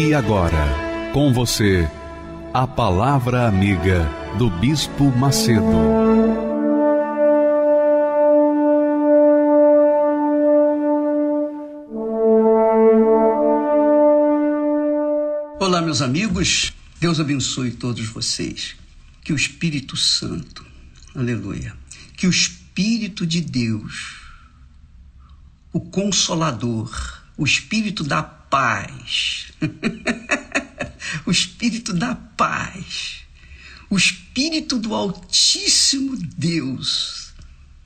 E agora, com você, a Palavra Amiga do Bispo Macedo. Olá, meus amigos, Deus abençoe todos vocês. Que o Espírito Santo, aleluia, que o Espírito de Deus, o Consolador, o Espírito da paz, o Espírito da paz, o Espírito do Altíssimo Deus,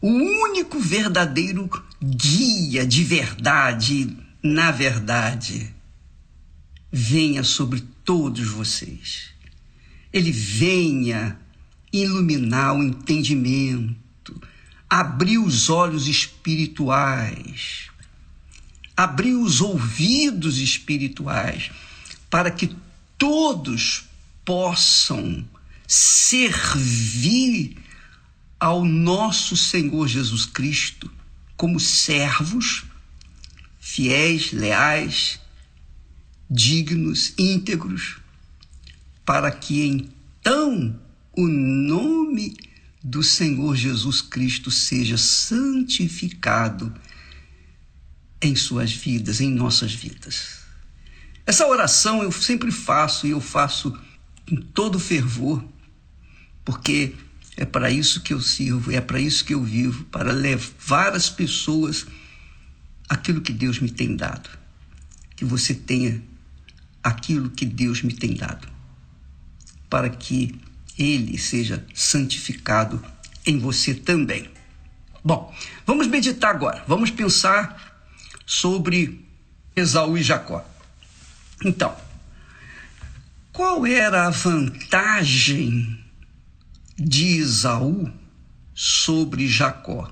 o único verdadeiro guia de verdade na verdade, venha sobre todos vocês. Ele venha iluminar o entendimento, abrir os olhos espirituais, abrir os ouvidos espirituais, para que todos possam servir ao nosso Senhor Jesus Cristo como servos fiéis, leais, dignos, íntegros, para que então o nome do Senhor Jesus Cristo seja santificado em suas vidas, em nossas vidas. Essa oração eu sempre faço e eu faço com todo fervor, porque é para isso que eu sirvo, é para isso que eu vivo, para levar as pessoas aquilo que Deus me tem dado. Que você tenha aquilo que Deus me tem dado, para que Ele seja santificado em você também. Bom, vamos meditar agora, vamos pensar sobre Esaú e Jacó. Então, qual era a vantagem de Esaú sobre Jacó?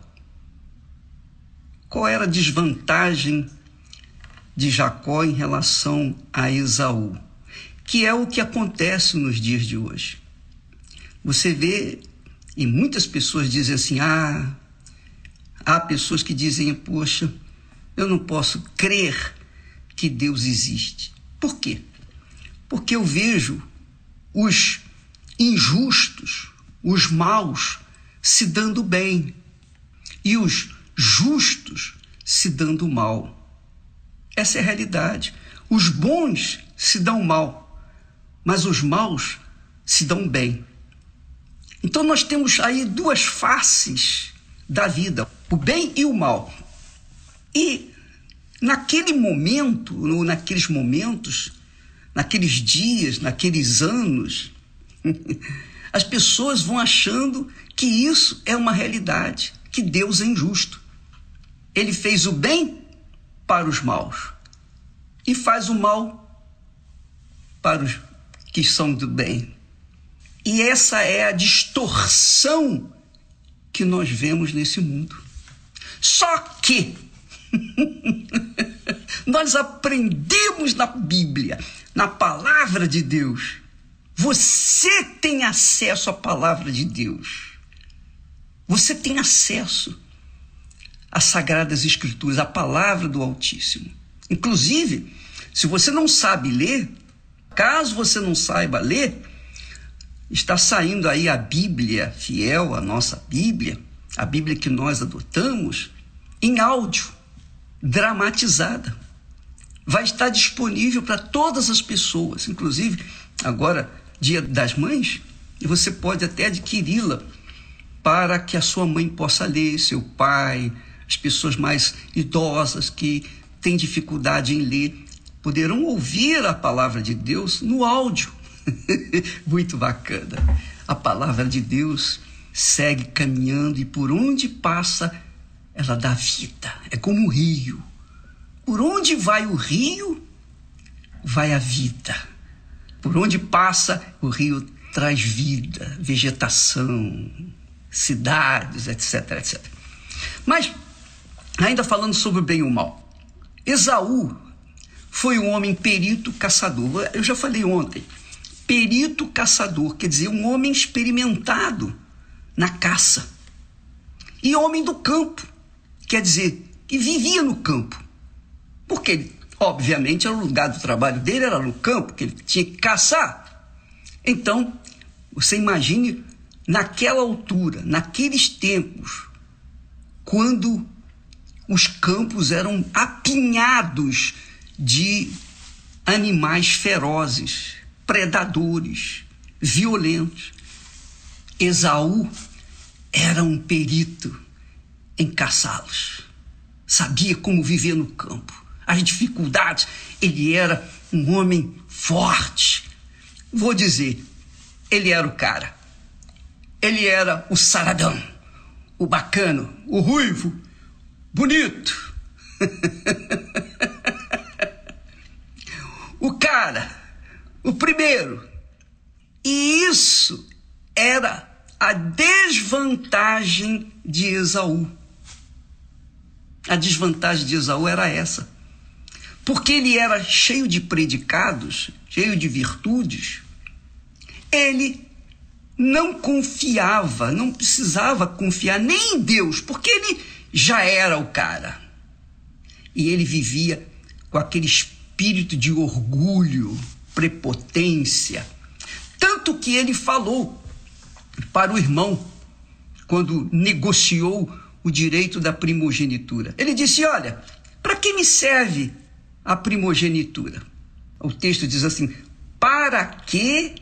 Qual era a desvantagem de Jacó em relação a Esaú? Que é o que acontece nos dias de hoje. Você vê, e muitas pessoas dizem assim: ah, há pessoas que dizem, poxa, eu não posso crer que Deus existe. Por quê? Porque eu vejo os injustos, os maus, se dando bem e os justos se dando mal. Essa é a realidade. Os bons se dão mal, mas os maus se dão bem. Então nós temos aí duas faces da vida, o bem e o mal. E Naquele momento, ou naqueles momentos, naqueles dias, naqueles anos, as pessoas vão achando que isso é uma realidade, que Deus é injusto. Ele fez o bem para os maus e faz o mal para os que são do bem. E essa é a distorção que nós vemos nesse mundo. Só que Nós aprendemos na Bíblia, na palavra de Deus. Você tem acesso à palavra de Deus. Você tem acesso às sagradas escrituras, à palavra do Altíssimo. Inclusive, se você não sabe ler, caso você não saiba ler, está saindo aí a Bíblia fiel, a nossa Bíblia, a Bíblia que nós adotamos, em áudio dramatizada. Vai estar disponível para todas as pessoas, inclusive agora, Dia das Mães, e você pode até adquiri-la para que a sua mãe possa ler, seu pai, as pessoas mais idosas que têm dificuldade em ler, poderão ouvir a palavra de Deus no áudio. Muito bacana. A palavra de Deus segue caminhando e por onde passa ela dá vida, é como um rio. Por onde vai o rio, vai a vida. Por onde passa o rio traz vida, vegetação, cidades, etc, etc. Mas, ainda falando sobre o bem e o mal, Esaú foi um homem perito caçador. Eu já falei ontem. Perito caçador, quer dizer, um homem experimentado na caça. E homem do campo, quer dizer, que vivia no campo. Porque, obviamente, o lugar do trabalho dele, era no campo, que ele tinha que caçar. Então, você imagine naquela altura, naqueles tempos, quando os campos eram apinhados de animais ferozes, predadores, violentos. Esaú era um perito em caçá-los. Sabia como viver no campo, as dificuldades. Ele era um homem forte. Vou dizer, ele era o cara. Ele era o saradão, o bacano, o ruivo, bonito. o cara, o primeiro. E isso era a desvantagem de Esaú. A desvantagem de Esaú era essa. Porque ele era cheio de predicados, cheio de virtudes, ele não confiava, não precisava confiar nem em Deus, porque ele já era o cara. E ele vivia com aquele espírito de orgulho, prepotência. Tanto que ele falou para o irmão, quando negociou o direito da primogenitura. Ele disse: Olha, para que me serve a primogenitura? O texto diz assim: Para que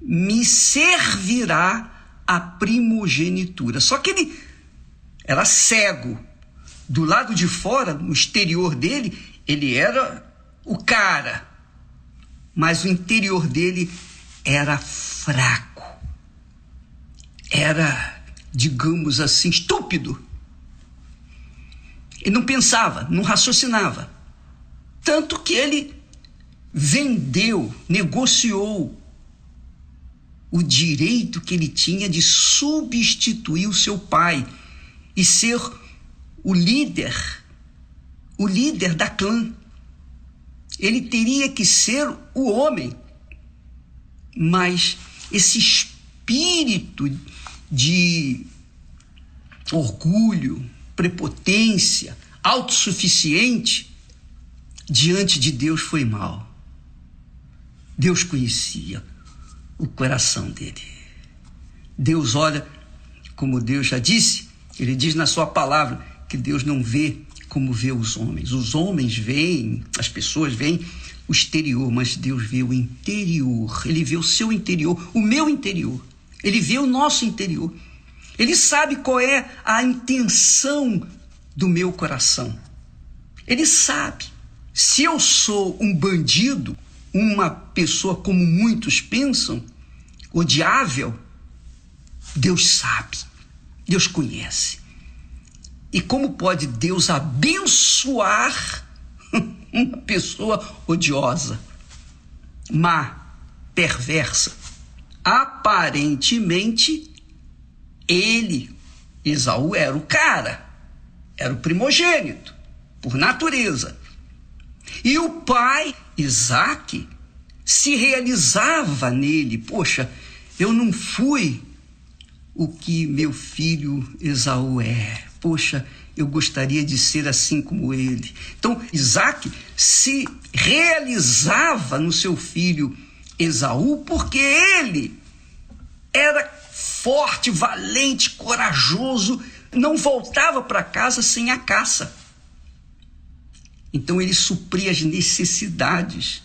me servirá a primogenitura. Só que ele era cego. Do lado de fora, no exterior dele, ele era o cara. Mas o interior dele era fraco. Era, digamos assim, estúpido. Ele não pensava, não raciocinava. Tanto que ele vendeu, negociou o direito que ele tinha de substituir o seu pai e ser o líder, o líder da clã. Ele teria que ser o homem. Mas esse espírito de orgulho, prepotência, autossuficiente, diante de Deus foi mal. Deus conhecia o coração dele. Deus olha, como Deus já disse, ele diz na sua palavra que Deus não vê como vê os homens. Os homens veem, as pessoas veem o exterior, mas Deus vê o interior. Ele vê o seu interior, o meu interior. Ele vê o nosso interior. Ele sabe qual é a intenção do meu coração. Ele sabe. Se eu sou um bandido, uma pessoa como muitos pensam, odiável, Deus sabe, Deus conhece. E como pode Deus abençoar uma pessoa odiosa, má, perversa? Aparentemente, ele, Esaú, era o cara, era o primogênito, por natureza. E o pai, Isaac, se realizava nele. Poxa, eu não fui o que meu filho Esaú é. Poxa, eu gostaria de ser assim como ele. Então, Isaac se realizava no seu filho Esaú porque ele era forte, valente, corajoso, não voltava para casa sem a caça. Então ele supria as necessidades.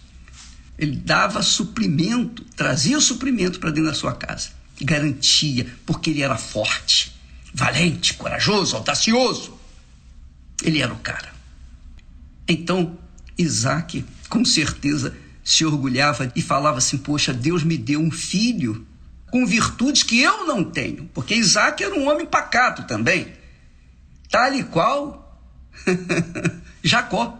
Ele dava suprimento, trazia o suprimento para dentro da sua casa. Garantia, porque ele era forte, valente, corajoso, audacioso. Ele era o cara. Então, Isaac, com certeza, se orgulhava e falava assim: Poxa, Deus me deu um filho com virtudes que eu não tenho. Porque Isaac era um homem pacato também, tal e qual Jacó.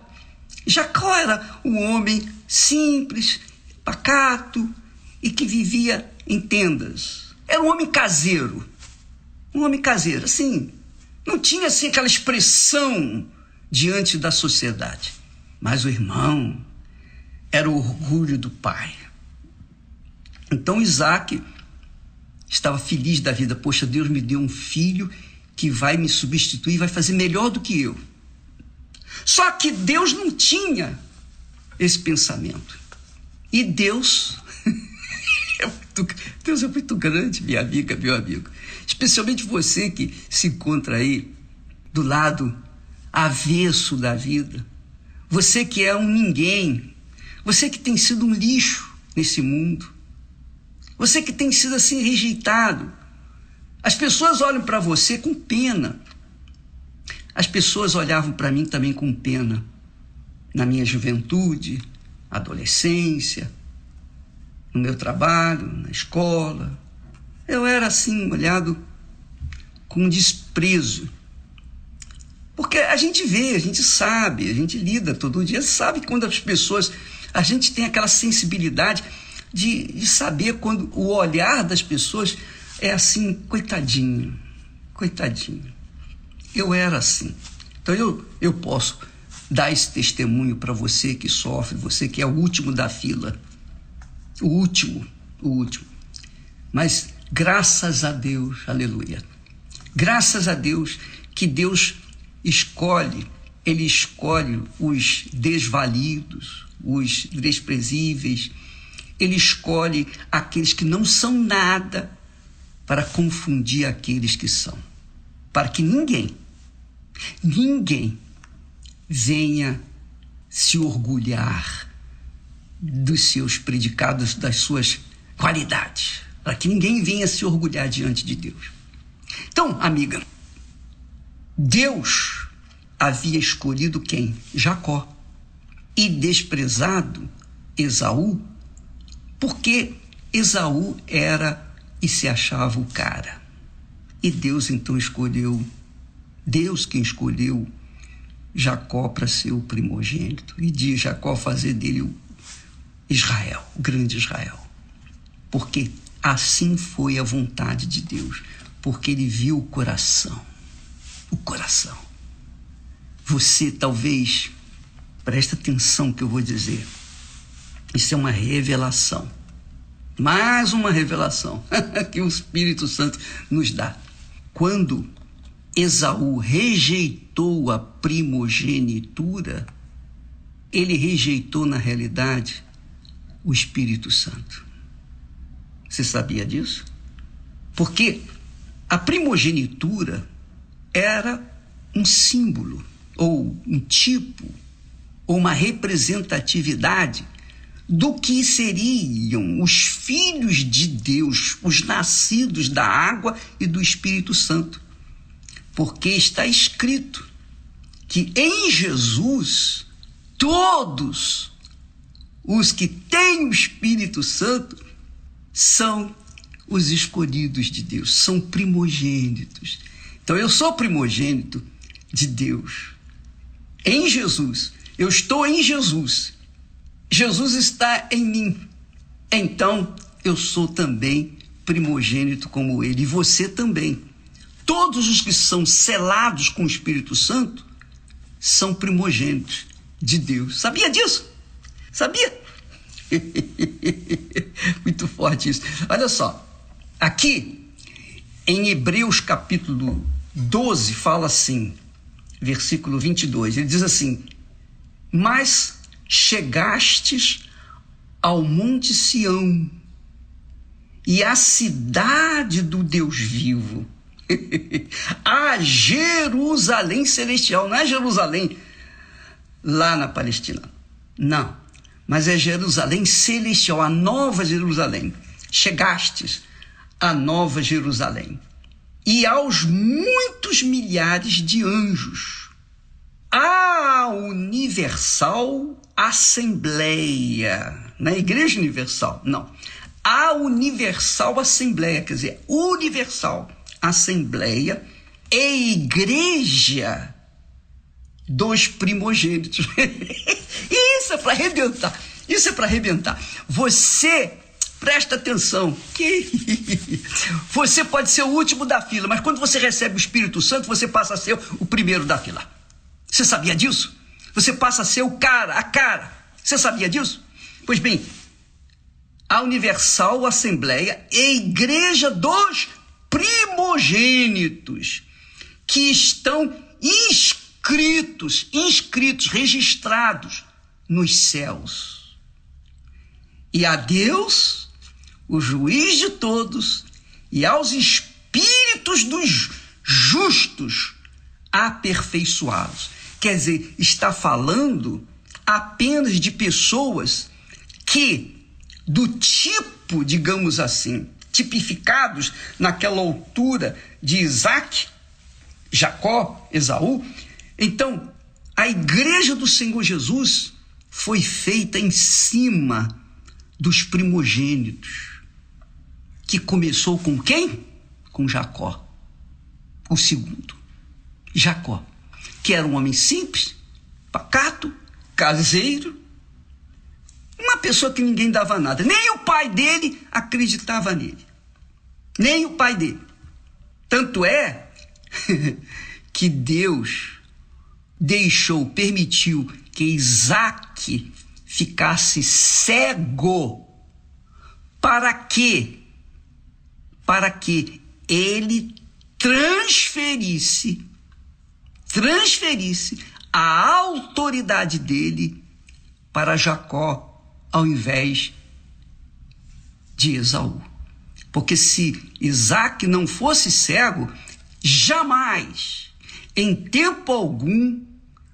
Jacó era um homem simples, pacato e que vivia em tendas. Era um homem caseiro. Um homem caseiro, assim. Não tinha assim aquela expressão diante da sociedade. Mas o irmão era o orgulho do pai. Então Isaac estava feliz da vida. Poxa, Deus me deu um filho que vai me substituir, vai fazer melhor do que eu. Só que Deus não tinha esse pensamento. E Deus. é Deus é muito grande, minha amiga, meu amigo. Especialmente você que se encontra aí do lado avesso da vida. Você que é um ninguém. Você que tem sido um lixo nesse mundo. Você que tem sido assim rejeitado. As pessoas olham para você com pena. As pessoas olhavam para mim também com pena. Na minha juventude, adolescência, no meu trabalho, na escola. Eu era assim, olhado com desprezo. Porque a gente vê, a gente sabe, a gente lida todo dia, sabe quando as pessoas. A gente tem aquela sensibilidade de, de saber quando o olhar das pessoas é assim, coitadinho, coitadinho. Eu era assim. Então eu, eu posso dar esse testemunho para você que sofre, você que é o último da fila. O último, o último. Mas graças a Deus, aleluia. Graças a Deus que Deus escolhe, ele escolhe os desvalidos, os desprezíveis, ele escolhe aqueles que não são nada para confundir aqueles que são, para que ninguém Ninguém venha se orgulhar dos seus predicados, das suas qualidades, para que ninguém venha se orgulhar diante de Deus. Então, amiga, Deus havia escolhido quem? Jacó. E desprezado Esaú, porque Esaú era e se achava o cara. E Deus então escolheu Deus quem escolheu Jacó para ser o primogênito e de Jacó fazer dele o Israel, o grande Israel. Porque assim foi a vontade de Deus, porque ele viu o coração. O coração. Você talvez, presta atenção que eu vou dizer. Isso é uma revelação. Mais uma revelação que o Espírito Santo nos dá. Quando Esaú rejeitou a primogenitura, ele rejeitou, na realidade, o Espírito Santo. Você sabia disso? Porque a primogenitura era um símbolo, ou um tipo, uma representatividade do que seriam os filhos de Deus, os nascidos da água e do Espírito Santo porque está escrito que em Jesus todos os que têm o Espírito Santo são os escolhidos de Deus, são primogênitos. Então eu sou primogênito de Deus. Em Jesus, eu estou em Jesus. Jesus está em mim. Então eu sou também primogênito como ele, e você também todos os que são selados com o Espírito Santo são primogênitos de Deus. Sabia disso? Sabia? Muito forte isso. Olha só, aqui em Hebreus capítulo 12 fala assim, versículo 22, ele diz assim: Mas chegastes ao monte Sião e à cidade do Deus vivo a Jerusalém celestial. Não é Jerusalém lá na Palestina. Não. Mas é Jerusalém celestial, a nova Jerusalém. Chegastes à nova Jerusalém. E aos muitos milhares de anjos. A universal assembleia. Na Igreja Universal. Não. A universal assembleia, quer dizer, universal assembleia e igreja dos primogênitos. Isso é para arrebentar. Isso é para arrebentar. Você presta atenção que você pode ser o último da fila, mas quando você recebe o Espírito Santo, você passa a ser o primeiro da fila. Você sabia disso? Você passa a ser o cara, a cara. Você sabia disso? Pois bem, a Universal Assembleia e Igreja dos Primogênitos, que estão inscritos, inscritos, registrados nos céus. E a Deus, o juiz de todos, e aos espíritos dos justos aperfeiçoados. Quer dizer, está falando apenas de pessoas que, do tipo, digamos assim, tipificados naquela altura de Isaac, Jacó, Esaú. Então, a igreja do Senhor Jesus foi feita em cima dos primogênitos, que começou com quem? Com Jacó, o segundo. Jacó, que era um homem simples, pacato, caseiro, uma pessoa que ninguém dava nada. Nem o pai dele acreditava nele. Nem o pai dele. Tanto é que Deus deixou, permitiu que Isaac ficasse cego. Para quê? Para que ele transferisse, transferisse a autoridade dele para Jacó, ao invés de Esaú. Porque se Isaac não fosse cego, jamais, em tempo algum,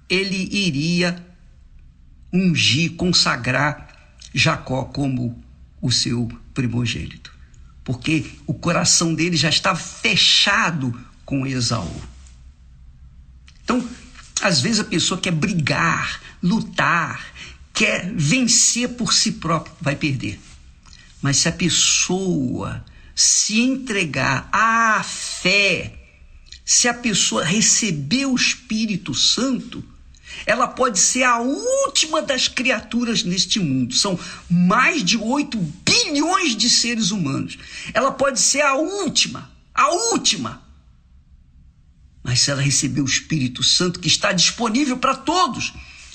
ele iria ungir, consagrar Jacó como o seu primogênito. Porque o coração dele já estava fechado com Esaú. Então, às vezes a pessoa quer brigar, lutar, quer vencer por si próprio, vai perder. Mas se a pessoa se entregar à fé, se a pessoa receber o Espírito Santo, ela pode ser a última das criaturas neste mundo. São mais de 8 bilhões de seres humanos. Ela pode ser a última, a última. Mas se ela receber o Espírito Santo, que está disponível para todos,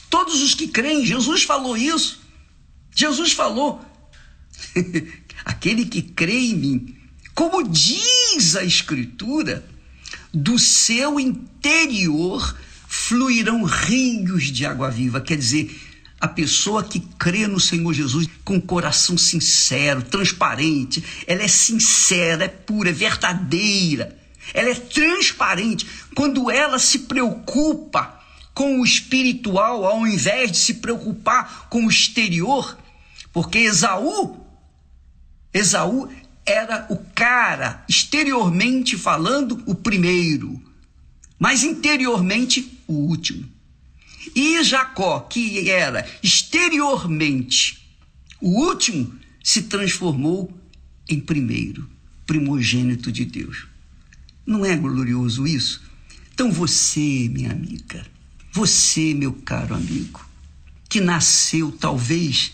todos os que creem, Jesus falou isso. Jesus falou: aquele que crê em mim, como diz a Escritura, do seu interior fluirão rios de água viva. Quer dizer, a pessoa que crê no Senhor Jesus com coração sincero, transparente, ela é sincera, é pura, é verdadeira ela é transparente. Quando ela se preocupa com o espiritual ao invés de se preocupar com o exterior, porque Esaú, Esaú era o cara, exteriormente falando, o primeiro, mas interiormente o último. E Jacó, que era exteriormente o último, se transformou em primeiro, primogênito de Deus. Não é glorioso isso? Então você, minha amiga, você, meu caro amigo, que nasceu talvez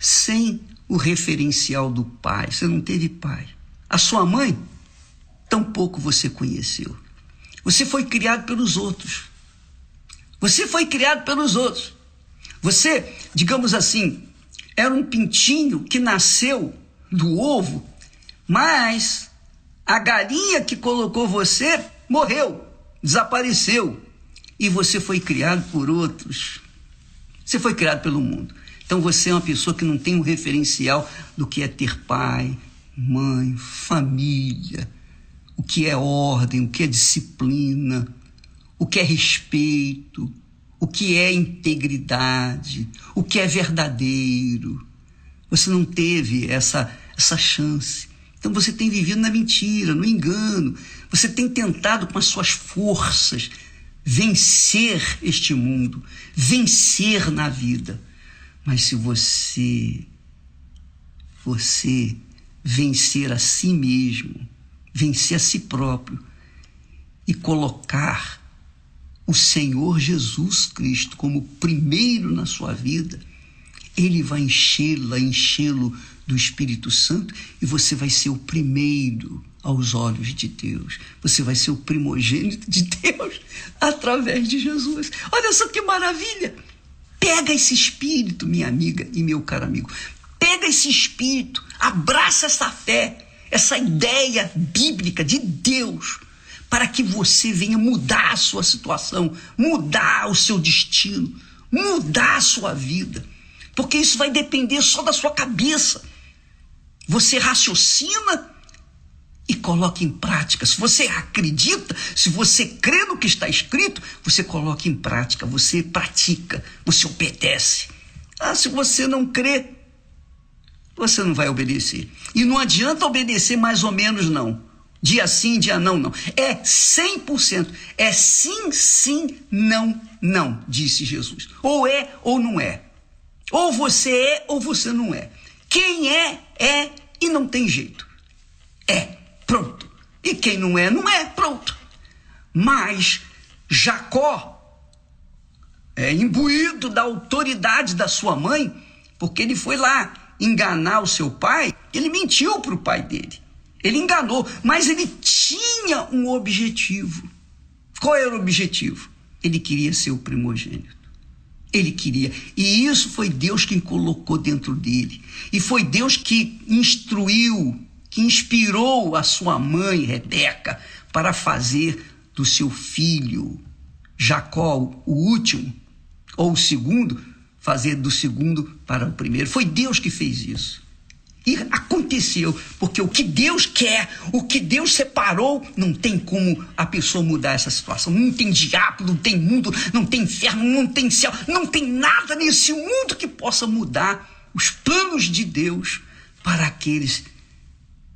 sem o referencial do pai, você não teve pai. A sua mãe, tampouco você conheceu. Você foi criado pelos outros. Você foi criado pelos outros. Você, digamos assim, era um pintinho que nasceu do ovo, mas a galinha que colocou você morreu, desapareceu. E você foi criado por outros. Você foi criado pelo mundo. Então você é uma pessoa que não tem um referencial do que é ter pai, mãe, família, o que é ordem, o que é disciplina, o que é respeito, o que é integridade, o que é verdadeiro. Você não teve essa, essa chance. Então você tem vivido na mentira, no engano. Você tem tentado com as suas forças vencer este mundo, vencer na vida. Mas se você você vencer a si mesmo, vencer a si próprio e colocar o Senhor Jesus Cristo como primeiro na sua vida, ele vai enchê-la, enchê-lo do Espírito Santo e você vai ser o primeiro aos olhos de Deus. Você vai ser o primogênito de Deus através de Jesus. Olha só que maravilha! Pega esse espírito, minha amiga e meu caro amigo. Pega esse espírito, abraça essa fé, essa ideia bíblica de Deus, para que você venha mudar a sua situação, mudar o seu destino, mudar a sua vida. Porque isso vai depender só da sua cabeça. Você raciocina e coloca em prática. Se você acredita, se você crê no que está escrito, você coloca em prática, você pratica, você obedece. Ah, se você não crê, você não vai obedecer. E não adianta obedecer mais ou menos, não. Dia sim, dia não, não. É 100%. É sim, sim, não, não, disse Jesus. Ou é ou não é. Ou você é ou você não é. Quem é, é e não tem jeito. É. Pronto. E quem não é, não é. Pronto. Mas Jacó é imbuído da autoridade da sua mãe, porque ele foi lá enganar o seu pai, ele mentiu para o pai dele. Ele enganou, mas ele tinha um objetivo. Qual era o objetivo? Ele queria ser o primogênito. Ele queria. E isso foi Deus quem colocou dentro dele. E foi Deus que instruiu que inspirou a sua mãe, Rebeca, para fazer do seu filho Jacó o último, ou o segundo, fazer do segundo para o primeiro. Foi Deus que fez isso. E aconteceu, porque o que Deus quer, o que Deus separou, não tem como a pessoa mudar essa situação. Não tem diabo, não tem mundo, não tem inferno, não tem céu, não tem nada nesse mundo que possa mudar os planos de Deus para aqueles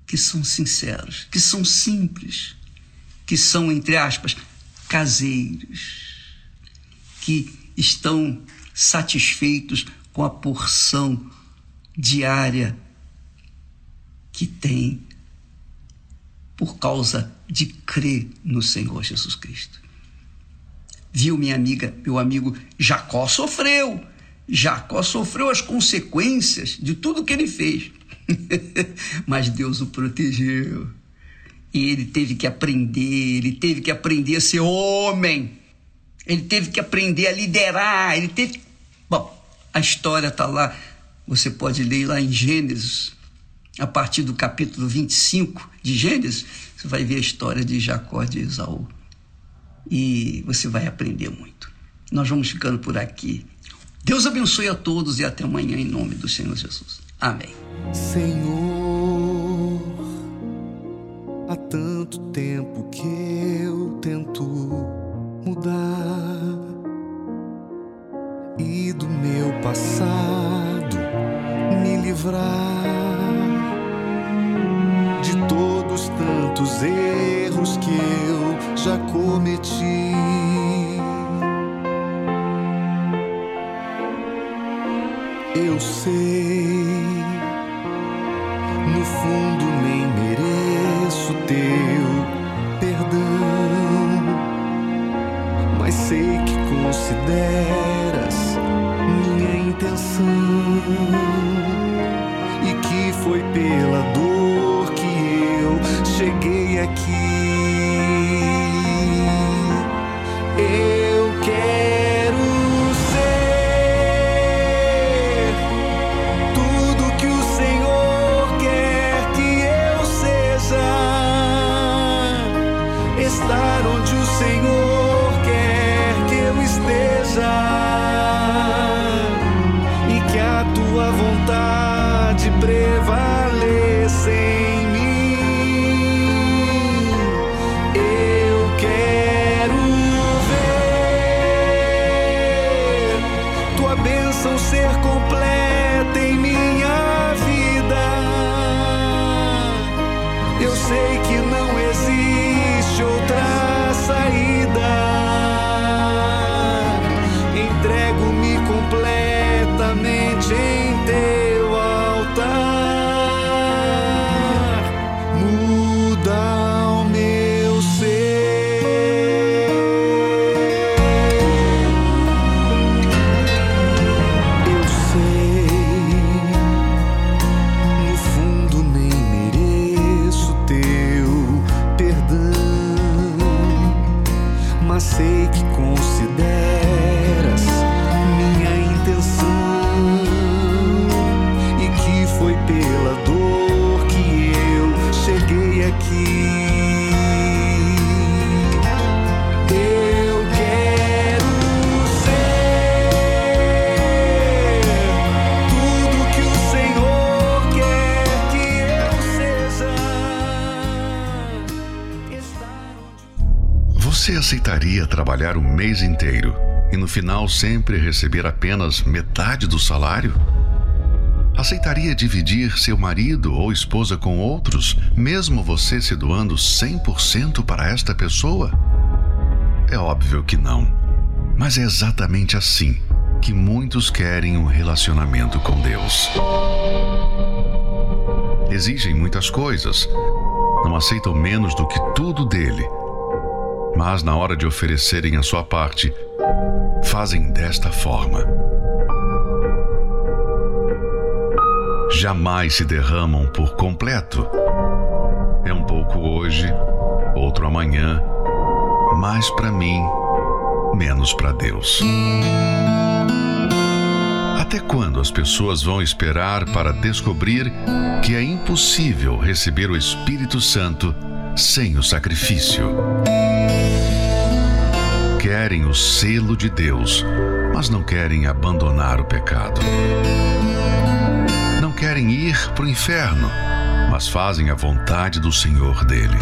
que são sinceros, que são simples, que são, entre aspas, caseiros, que estão satisfeitos com a porção diária que tem por causa de crer no Senhor Jesus Cristo. Viu, minha amiga, meu amigo, Jacó sofreu. Jacó sofreu as consequências de tudo que ele fez. Mas Deus o protegeu. E ele teve que aprender, ele teve que aprender a ser homem. Ele teve que aprender a liderar, ele teve Bom, a história está lá, você pode ler lá em Gênesis, a partir do capítulo 25 de Gênesis, você vai ver a história de Jacó de Esaú. E você vai aprender muito. Nós vamos ficando por aqui. Deus abençoe a todos e até amanhã em nome do Senhor Jesus. Amém. Senhor, há tanto tempo que eu tento mudar e do meu passado me livrar de todos tantos erros que eu já cometi. Eu sei no fundo see. Aceitaria trabalhar o mês inteiro e no final sempre receber apenas metade do salário? Aceitaria dividir seu marido ou esposa com outros, mesmo você se doando 100% para esta pessoa? É óbvio que não. Mas é exatamente assim que muitos querem um relacionamento com Deus. Exigem muitas coisas, não aceitam menos do que tudo dele mas na hora de oferecerem a sua parte, fazem desta forma. Jamais se derramam por completo. É um pouco hoje, outro amanhã, mais para mim, menos para Deus. Até quando as pessoas vão esperar para descobrir que é impossível receber o Espírito Santo sem o sacrifício? Querem o selo de Deus, mas não querem abandonar o pecado. Não querem ir para o inferno, mas fazem a vontade do Senhor dele.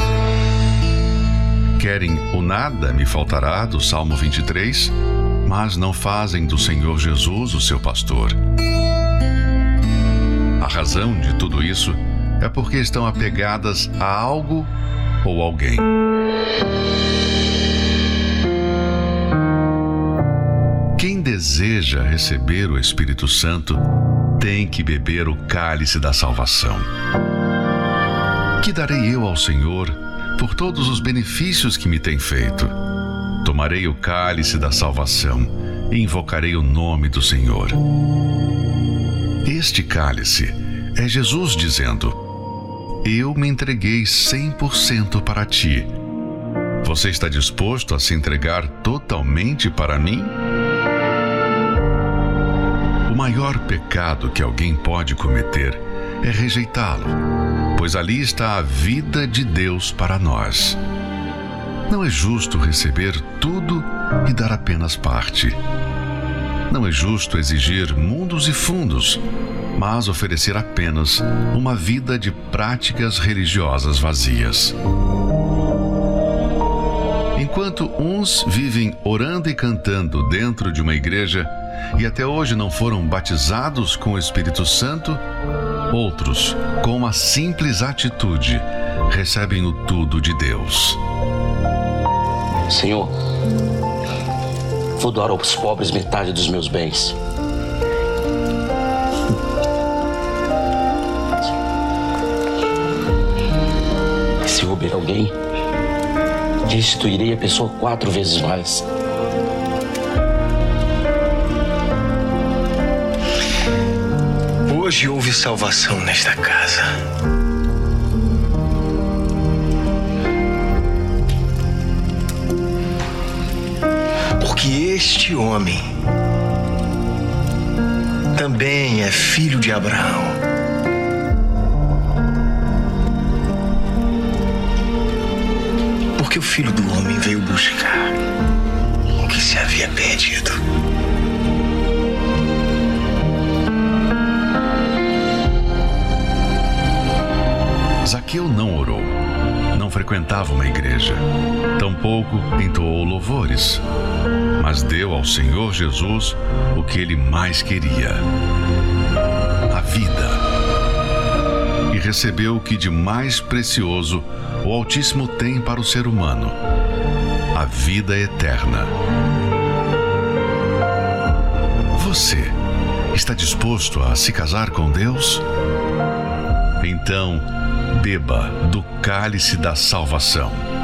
Querem o nada me faltará do Salmo 23, mas não fazem do Senhor Jesus o seu pastor. A razão de tudo isso é porque estão apegadas a algo ou alguém. Deseja receber o Espírito Santo tem que beber o cálice da salvação. Que darei eu ao Senhor por todos os benefícios que me tem feito? Tomarei o cálice da salvação e invocarei o nome do Senhor. Este cálice é Jesus dizendo: Eu me entreguei 100% para ti. Você está disposto a se entregar totalmente para mim? Maior pecado que alguém pode cometer é rejeitá-lo, pois ali está a vida de Deus para nós. Não é justo receber tudo e dar apenas parte. Não é justo exigir mundos e fundos, mas oferecer apenas uma vida de práticas religiosas vazias. Enquanto uns vivem orando e cantando dentro de uma igreja e até hoje não foram batizados com o Espírito Santo, outros, com uma simples atitude, recebem o tudo de Deus. Senhor, vou doar aos pobres metade dos meus bens. Se roubar alguém, restituirei a pessoa quatro vezes mais. Hoje houve salvação nesta casa. Porque este homem também é filho de Abraão. Porque o filho do homem veio buscar o que se havia perdido. Zaqueu não orou, não frequentava uma igreja, tampouco entoou louvores, mas deu ao Senhor Jesus o que ele mais queria: a vida. E recebeu o que de mais precioso o Altíssimo tem para o ser humano: a vida eterna. Você está disposto a se casar com Deus? Então, beba do cálice da salvação.